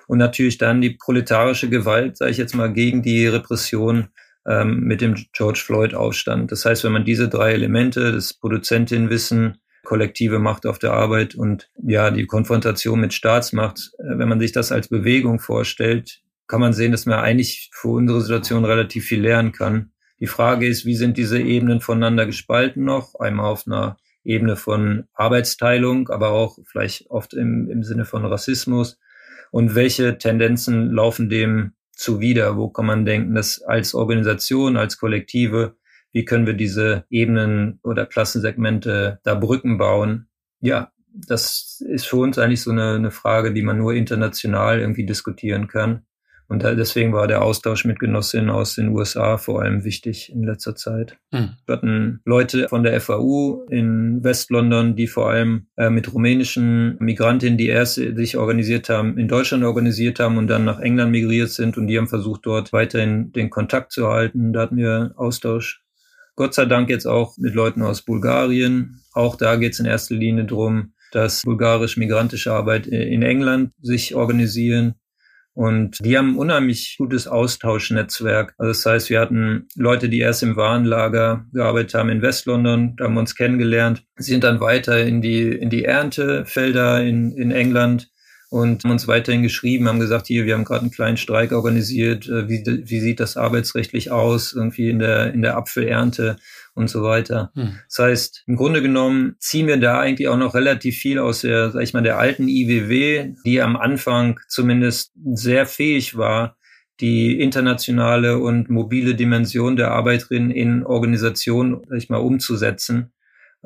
und natürlich dann die proletarische Gewalt, sage ich jetzt mal, gegen die Repression ähm, mit dem George Floyd-Aufstand. Das heißt, wenn man diese drei Elemente, das Produzentinwissen, kollektive Macht auf der Arbeit und ja, die Konfrontation mit Staatsmacht, äh, wenn man sich das als Bewegung vorstellt, kann man sehen, dass man eigentlich für unsere Situation relativ viel lernen kann. Die Frage ist, wie sind diese Ebenen voneinander gespalten noch? Einmal auf einer Ebene von Arbeitsteilung, aber auch vielleicht oft im, im Sinne von Rassismus. Und welche Tendenzen laufen dem zuwider? Wo kann man denken, dass als Organisation, als Kollektive, wie können wir diese Ebenen oder Klassensegmente da Brücken bauen? Ja, das ist für uns eigentlich so eine, eine Frage, die man nur international irgendwie diskutieren kann. Und deswegen war der Austausch mit Genossinnen aus den USA vor allem wichtig in letzter Zeit. Mhm. Wir hatten Leute von der FAU in West-London, die vor allem äh, mit rumänischen Migrantinnen, die erst sich organisiert haben, in Deutschland organisiert haben und dann nach England migriert sind und die haben versucht, dort weiterhin den Kontakt zu halten. Da hatten wir Austausch. Gott sei Dank jetzt auch mit Leuten aus Bulgarien. Auch da geht es in erster Linie darum, dass bulgarisch-migrantische Arbeit in England sich organisieren und die haben ein unheimlich gutes Austauschnetzwerk. Also das heißt, wir hatten Leute, die erst im Warenlager gearbeitet haben in Westlondon, da haben wir uns kennengelernt, sind dann weiter in die, in die Erntefelder in, in England und haben uns weiterhin geschrieben, haben gesagt, hier, wir haben gerade einen kleinen Streik organisiert, äh, wie, wie sieht das arbeitsrechtlich aus, irgendwie in der, in der Apfelernte und so weiter. Hm. Das heißt, im Grunde genommen ziehen wir da eigentlich auch noch relativ viel aus der, sag ich mal, der alten IWW, die am Anfang zumindest sehr fähig war, die internationale und mobile Dimension der Arbeiterin in Organisationen, sag ich mal, umzusetzen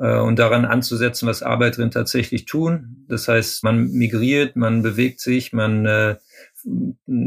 und daran anzusetzen, was Arbeiterinnen tatsächlich tun. Das heißt, man migriert, man bewegt sich, man, äh,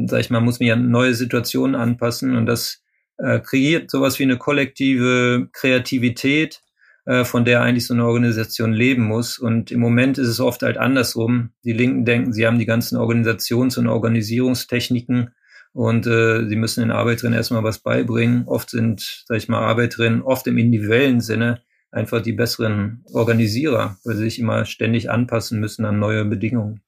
sag ich mal, muss mich an neue Situationen anpassen und das äh, kreiert sowas wie eine kollektive Kreativität, äh, von der eigentlich so eine Organisation leben muss. Und im Moment ist es oft halt andersrum. Die Linken denken, sie haben die ganzen Organisations- und Organisierungstechniken und äh, sie müssen den Arbeiterinnen erstmal was beibringen. Oft sind, sag ich mal, Arbeiterinnen oft im individuellen Sinne einfach die besseren Organisierer, weil sie sich immer ständig anpassen müssen an neue Bedingungen.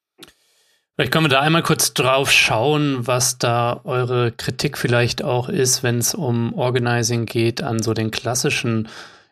Vielleicht können wir da einmal kurz drauf schauen, was da eure Kritik vielleicht auch ist, wenn es um Organizing geht an so den klassischen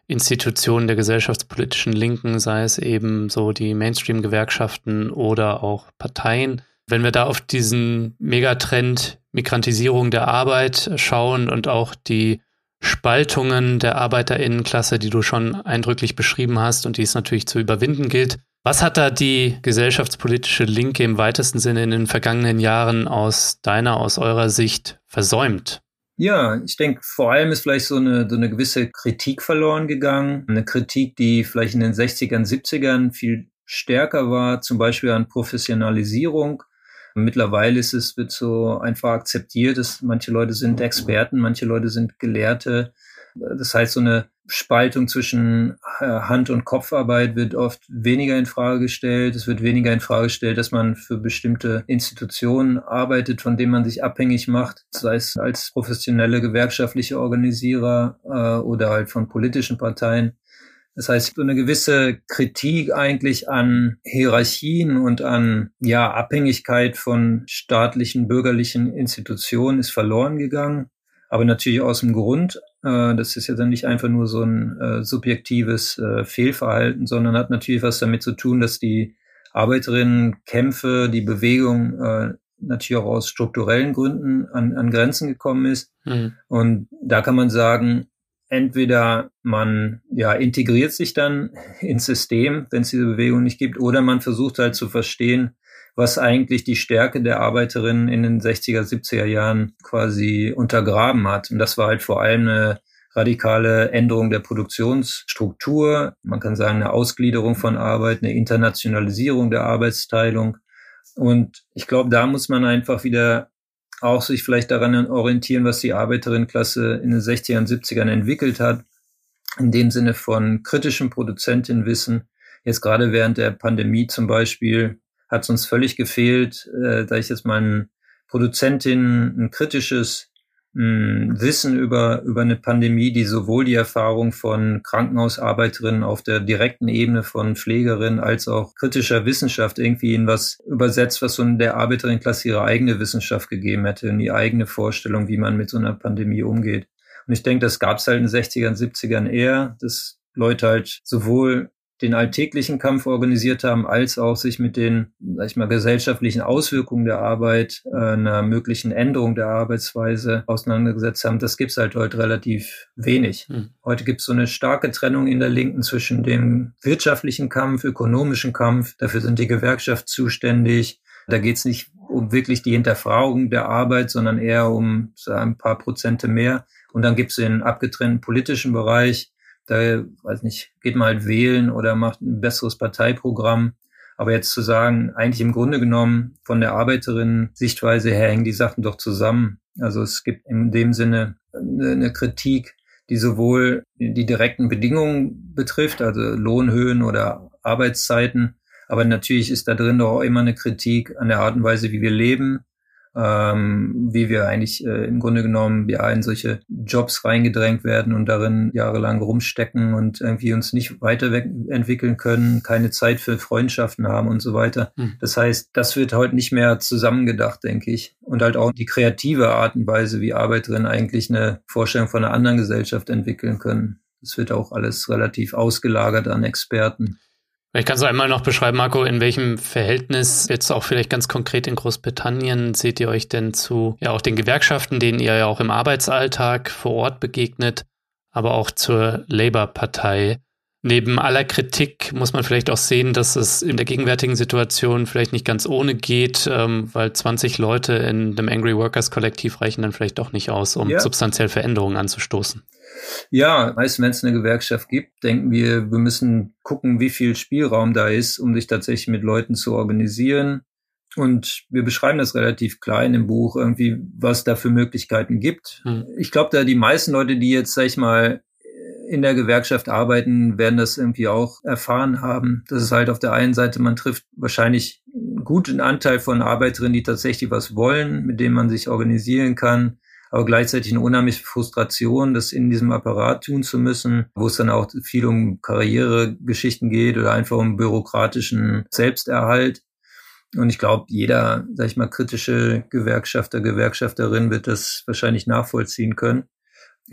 Institutionen der gesellschaftspolitischen Linken, sei es eben so die Mainstream-Gewerkschaften oder auch Parteien. Wenn wir da auf diesen Megatrend Migrantisierung der Arbeit schauen und auch die Spaltungen der Arbeiterinnenklasse, die du schon eindrücklich beschrieben hast und die es natürlich zu überwinden gilt, was hat da die gesellschaftspolitische Linke im weitesten Sinne in den vergangenen Jahren aus deiner, aus eurer Sicht versäumt? Ja, ich denke, vor allem ist vielleicht so eine, so eine gewisse Kritik verloren gegangen. Eine Kritik, die vielleicht in den 60ern, 70ern viel stärker war, zum Beispiel an Professionalisierung. Mittlerweile ist es, wird so einfach akzeptiert, dass manche Leute sind Experten, manche Leute sind Gelehrte. Das heißt, so eine Spaltung zwischen äh, Hand- und Kopfarbeit wird oft weniger in Frage gestellt. Es wird weniger in Frage gestellt, dass man für bestimmte Institutionen arbeitet, von denen man sich abhängig macht, sei es als professionelle gewerkschaftliche Organisierer äh, oder halt von politischen Parteien. Das heißt, so eine gewisse Kritik eigentlich an Hierarchien und an ja, Abhängigkeit von staatlichen, bürgerlichen Institutionen ist verloren gegangen aber natürlich aus dem Grund. Äh, das ist ja dann nicht einfach nur so ein äh, subjektives äh, Fehlverhalten, sondern hat natürlich was damit zu tun, dass die Arbeiterinnenkämpfe, die Bewegung äh, natürlich auch aus strukturellen Gründen an, an Grenzen gekommen ist. Mhm. Und da kann man sagen, entweder man ja integriert sich dann ins System, wenn es diese Bewegung nicht gibt, oder man versucht halt zu verstehen, was eigentlich die Stärke der Arbeiterinnen in den 60er, 70er Jahren quasi untergraben hat. Und das war halt vor allem eine radikale Änderung der Produktionsstruktur. Man kann sagen, eine Ausgliederung von Arbeit, eine Internationalisierung der Arbeitsteilung. Und ich glaube, da muss man einfach wieder auch sich vielleicht daran orientieren, was die Arbeiterinnenklasse in den 60er und 70ern entwickelt hat. In dem Sinne von kritischem Produzentinwissen. Jetzt gerade während der Pandemie zum Beispiel hat es uns völlig gefehlt, äh, da ich jetzt meinen Produzentinnen ein kritisches mh, hm, Wissen über, über eine Pandemie, die sowohl die Erfahrung von Krankenhausarbeiterinnen auf der direkten Ebene von Pflegerinnen als auch kritischer Wissenschaft irgendwie in was übersetzt, was so in der Arbeiterinnenklasse ihre eigene Wissenschaft gegeben hätte, in die eigene Vorstellung, wie man mit so einer Pandemie umgeht. Und ich denke, das gab es halt in den 60ern, 70ern eher, dass Leute halt sowohl den alltäglichen Kampf organisiert haben, als auch sich mit den, sag ich mal, gesellschaftlichen Auswirkungen der Arbeit, äh, einer möglichen Änderung der Arbeitsweise auseinandergesetzt haben. Das gibt's halt heute relativ wenig. Hm. Heute gibt's so eine starke Trennung in der Linken zwischen dem wirtschaftlichen Kampf, ökonomischen Kampf. Dafür sind die Gewerkschaften zuständig. Da geht's nicht um wirklich die Hinterfragung der Arbeit, sondern eher um so ein paar Prozente mehr. Und dann gibt's den abgetrennten politischen Bereich, da, weiß nicht, geht mal halt wählen oder macht ein besseres Parteiprogramm. Aber jetzt zu sagen, eigentlich im Grunde genommen von der Arbeiterin-Sichtweise her hängen die Sachen doch zusammen. Also es gibt in dem Sinne eine Kritik, die sowohl die direkten Bedingungen betrifft, also Lohnhöhen oder Arbeitszeiten, aber natürlich ist da drin doch auch immer eine Kritik an der Art und Weise, wie wir leben, ähm, wie wir eigentlich äh, im Grunde genommen ja in solche Jobs reingedrängt werden und darin jahrelang rumstecken und irgendwie uns nicht weiterentwickeln können, keine Zeit für Freundschaften haben und so weiter. Hm. Das heißt, das wird heute nicht mehr zusammengedacht, denke ich. Und halt auch die kreative Art und Weise, wie Arbeiterinnen eigentlich eine Vorstellung von einer anderen Gesellschaft entwickeln können. Das wird auch alles relativ ausgelagert an Experten. Vielleicht kannst du einmal noch beschreiben, Marco, in welchem Verhältnis jetzt auch vielleicht ganz konkret in Großbritannien seht ihr euch denn zu ja auch den Gewerkschaften, denen ihr ja auch im Arbeitsalltag vor Ort begegnet, aber auch zur Labour-Partei. Neben aller Kritik muss man vielleicht auch sehen, dass es in der gegenwärtigen Situation vielleicht nicht ganz ohne geht, ähm, weil 20 Leute in dem Angry Workers Kollektiv reichen dann vielleicht doch nicht aus, um ja. substanziell Veränderungen anzustoßen. Ja, meist wenn es eine Gewerkschaft gibt, denken wir, wir müssen gucken, wie viel Spielraum da ist, um sich tatsächlich mit Leuten zu organisieren. Und wir beschreiben das relativ klein im Buch, irgendwie, was da für Möglichkeiten gibt. Hm. Ich glaube, da die meisten Leute, die jetzt, sag ich mal, in der Gewerkschaft arbeiten, werden das irgendwie auch erfahren haben. Das ist halt auf der einen Seite, man trifft wahrscheinlich einen guten Anteil von Arbeiterinnen, die tatsächlich was wollen, mit denen man sich organisieren kann aber gleichzeitig eine unheimliche Frustration, das in diesem Apparat tun zu müssen, wo es dann auch viel um Karrieregeschichten geht oder einfach um bürokratischen Selbsterhalt. Und ich glaube, jeder, sag ich mal, kritische Gewerkschafter, Gewerkschafterin wird das wahrscheinlich nachvollziehen können.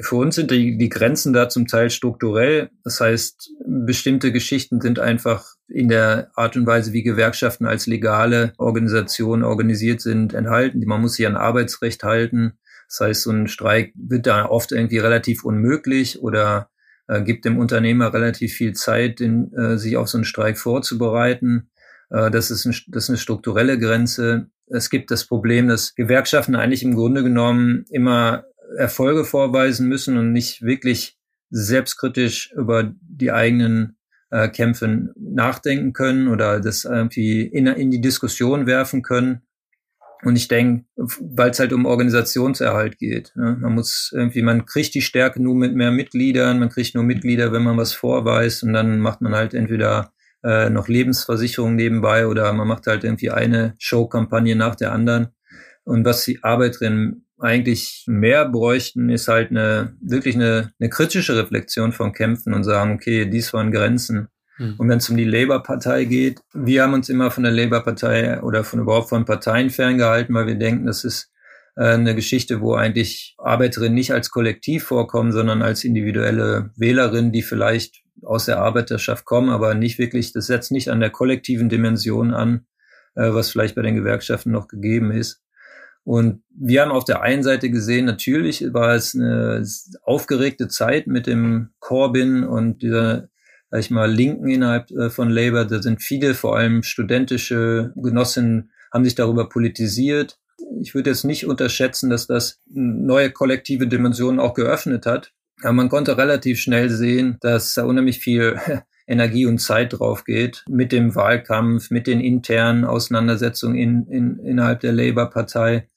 Für uns sind die, die Grenzen da zum Teil strukturell. Das heißt, bestimmte Geschichten sind einfach in der Art und Weise, wie Gewerkschaften als legale Organisationen organisiert sind, enthalten. Man muss sich an Arbeitsrecht halten. Das heißt, so ein Streik wird da oft irgendwie relativ unmöglich oder äh, gibt dem Unternehmer relativ viel Zeit, den, äh, sich auf so einen Streik vorzubereiten. Äh, das, ist ein, das ist eine strukturelle Grenze. Es gibt das Problem, dass Gewerkschaften eigentlich im Grunde genommen immer Erfolge vorweisen müssen und nicht wirklich selbstkritisch über die eigenen äh, Kämpfe nachdenken können oder das irgendwie in, in die Diskussion werfen können. Und ich denke, weil es halt um Organisationserhalt geht. Ne? Man muss irgendwie, man kriegt die Stärke nur mit mehr Mitgliedern, man kriegt nur Mitglieder, wenn man was vorweist und dann macht man halt entweder äh, noch Lebensversicherung nebenbei oder man macht halt irgendwie eine Showkampagne nach der anderen. Und was die Arbeiterinnen eigentlich mehr bräuchten, ist halt eine wirklich eine, eine kritische Reflexion von Kämpfen und sagen, okay, dies waren Grenzen. Mhm. Und wenn es um die Labour-Partei geht, wir haben uns immer von der Labour-Partei oder von überhaupt von Parteien ferngehalten, weil wir denken, das ist äh, eine Geschichte, wo eigentlich Arbeiterinnen nicht als Kollektiv vorkommen, sondern als individuelle Wählerinnen, die vielleicht aus der Arbeiterschaft kommen, aber nicht wirklich, das setzt nicht an der kollektiven Dimension an, äh, was vielleicht bei den Gewerkschaften noch gegeben ist. Und wir haben auf der einen Seite gesehen, natürlich war es eine aufgeregte Zeit mit dem Corbyn und dieser sag ich mal, Linken innerhalb äh, von Labour. Da sind viele, vor allem studentische Genossinnen, haben sich darüber politisiert. Ich würde jetzt nicht unterschätzen, dass das neue kollektive Dimensionen auch geöffnet hat. Aber man konnte relativ schnell sehen, dass da unheimlich viel Energie und Zeit drauf geht mit dem Wahlkampf, mit den internen Auseinandersetzungen in, in, innerhalb der Labour-Partei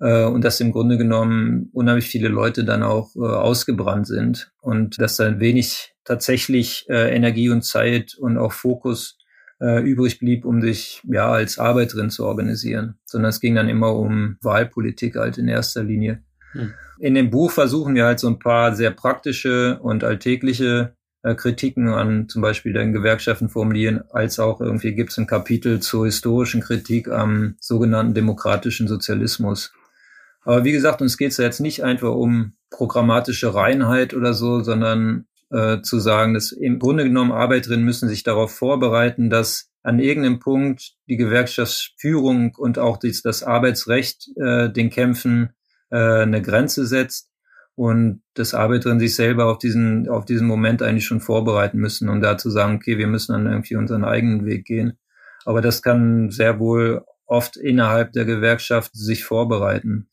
äh, und dass im Grunde genommen unheimlich viele Leute dann auch äh, ausgebrannt sind und dass dann wenig tatsächlich äh, Energie und Zeit und auch Fokus äh, übrig blieb, um sich ja als Arbeiterin zu organisieren, sondern es ging dann immer um Wahlpolitik halt in erster Linie. Hm. In dem Buch versuchen wir halt so ein paar sehr praktische und alltägliche äh, Kritiken an zum Beispiel den Gewerkschaften formulieren, als auch irgendwie gibt es ein Kapitel zur historischen Kritik am sogenannten demokratischen Sozialismus. Aber wie gesagt, uns geht es ja jetzt nicht einfach um programmatische Reinheit oder so, sondern äh, zu sagen, dass im Grunde genommen Arbeiterinnen müssen sich darauf vorbereiten, dass an irgendeinem Punkt die Gewerkschaftsführung und auch das, das Arbeitsrecht äh, den Kämpfen äh, eine Grenze setzt und dass Arbeiterinnen sich selber auf diesen, auf diesen Moment eigentlich schon vorbereiten müssen und da zu sagen, okay, wir müssen dann irgendwie unseren eigenen Weg gehen. Aber das kann sehr wohl oft innerhalb der Gewerkschaft sich vorbereiten.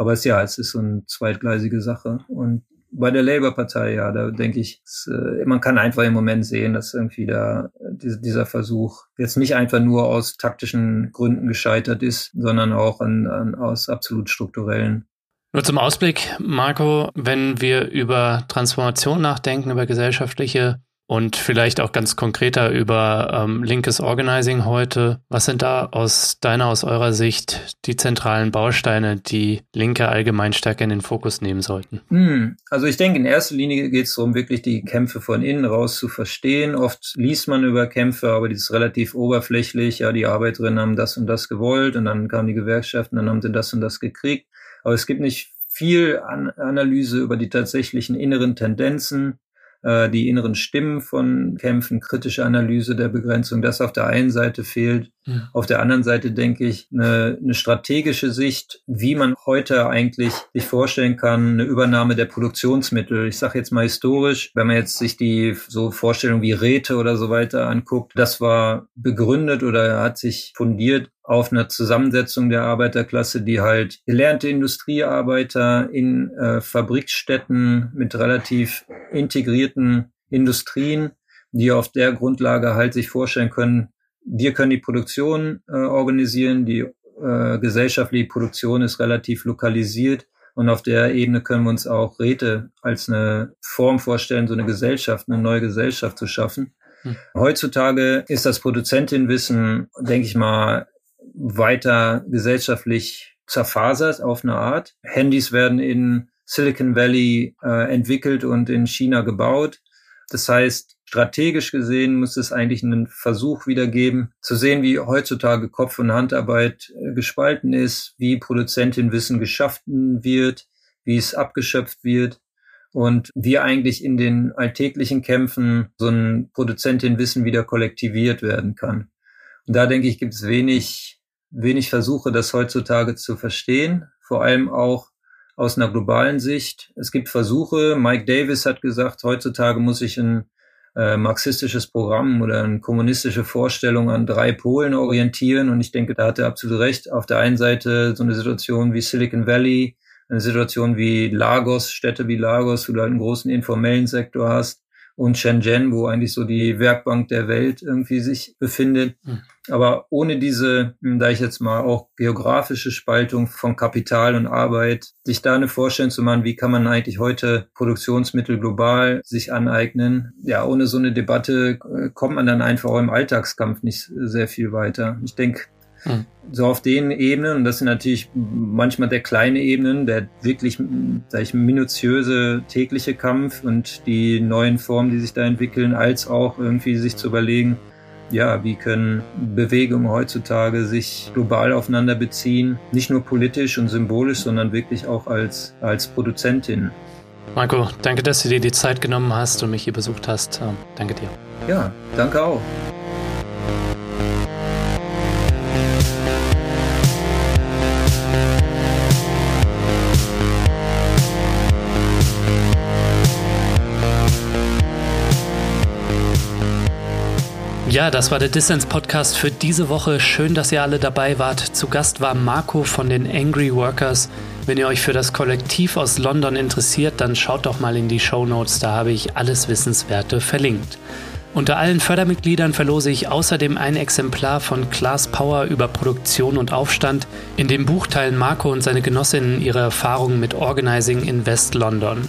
Aber es ja, es ist so eine zweitgleisige Sache. Und bei der Labour-Partei, ja, da denke ich, äh, man kann einfach im Moment sehen, dass irgendwie da dieser Versuch jetzt nicht einfach nur aus taktischen Gründen gescheitert ist, sondern auch an, an, aus absolut strukturellen. Nur zum Ausblick, Marco, wenn wir über Transformation nachdenken, über gesellschaftliche und vielleicht auch ganz konkreter über ähm, linkes Organizing heute. Was sind da aus deiner, aus eurer Sicht die zentralen Bausteine, die Linke allgemein stärker in den Fokus nehmen sollten? Hm, also ich denke, in erster Linie geht es darum, wirklich die Kämpfe von innen raus zu verstehen. Oft liest man über Kämpfe, aber die ist relativ oberflächlich. Ja, die Arbeiterinnen haben das und das gewollt und dann kamen die Gewerkschaften, dann haben sie das und das gekriegt. Aber es gibt nicht viel an Analyse über die tatsächlichen inneren Tendenzen, die inneren Stimmen von Kämpfen, kritische Analyse der Begrenzung, das auf der einen Seite fehlt. Auf der anderen Seite denke ich, eine, eine strategische Sicht, wie man heute eigentlich sich vorstellen kann, eine Übernahme der Produktionsmittel. Ich sage jetzt mal historisch, wenn man jetzt sich die so Vorstellungen wie Räte oder so weiter anguckt, das war begründet oder hat sich fundiert auf einer Zusammensetzung der Arbeiterklasse, die halt gelernte Industriearbeiter in äh, Fabrikstätten mit relativ integrierten Industrien, die auf der Grundlage halt sich vorstellen können, wir können die Produktion äh, organisieren, die äh, gesellschaftliche Produktion ist relativ lokalisiert und auf der Ebene können wir uns auch Räte als eine Form vorstellen, so eine Gesellschaft, eine neue Gesellschaft zu schaffen. Hm. Heutzutage ist das Produzentenwissen, denke ich mal, weiter gesellschaftlich zerfasert auf eine Art. Handys werden in Silicon Valley äh, entwickelt und in China gebaut. Das heißt, strategisch gesehen muss es eigentlich einen Versuch wieder geben, zu sehen, wie heutzutage Kopf- und Handarbeit äh, gespalten ist, wie Produzentinwissen geschaffen wird, wie es abgeschöpft wird und wie eigentlich in den alltäglichen Kämpfen so ein Produzentinwissen wieder kollektiviert werden kann. Und da denke ich, gibt es wenig, wenig Versuche, das heutzutage zu verstehen, vor allem auch aus einer globalen Sicht. Es gibt Versuche, Mike Davis hat gesagt, heutzutage muss ich ein äh, marxistisches Programm oder eine kommunistische Vorstellung an drei Polen orientieren. Und ich denke, da hat er absolut recht. Auf der einen Seite so eine Situation wie Silicon Valley, eine Situation wie Lagos, Städte wie Lagos, wo du halt einen großen informellen Sektor hast und Shenzhen, wo eigentlich so die Werkbank der Welt irgendwie sich befindet. Mhm. Aber ohne diese, hm, da ich jetzt mal auch geografische Spaltung von Kapital und Arbeit, sich da eine Vorstellung zu machen, wie kann man eigentlich heute Produktionsmittel global sich aneignen? Ja, ohne so eine Debatte äh, kommt man dann einfach auch im Alltagskampf nicht sehr viel weiter. Ich denke, hm. So auf den Ebenen, und das sind natürlich manchmal der kleine Ebenen, der wirklich, sag ich, minutiöse tägliche Kampf und die neuen Formen, die sich da entwickeln, als auch irgendwie sich zu überlegen, ja, wie können Bewegungen heutzutage sich global aufeinander beziehen, nicht nur politisch und symbolisch, sondern wirklich auch als, als Produzentin. Marco, danke, dass du dir die Zeit genommen hast und mich hier besucht hast. Ähm, danke dir. Ja, danke auch. Ja, das war der Dissens Podcast für diese Woche. Schön, dass ihr alle dabei wart. Zu Gast war Marco von den Angry Workers. Wenn ihr euch für das Kollektiv aus London interessiert, dann schaut doch mal in die Show Notes, da habe ich alles Wissenswerte verlinkt. Unter allen Fördermitgliedern verlose ich außerdem ein Exemplar von Class Power über Produktion und Aufstand. In dem Buch teilen Marco und seine Genossinnen ihre Erfahrungen mit Organizing in West London.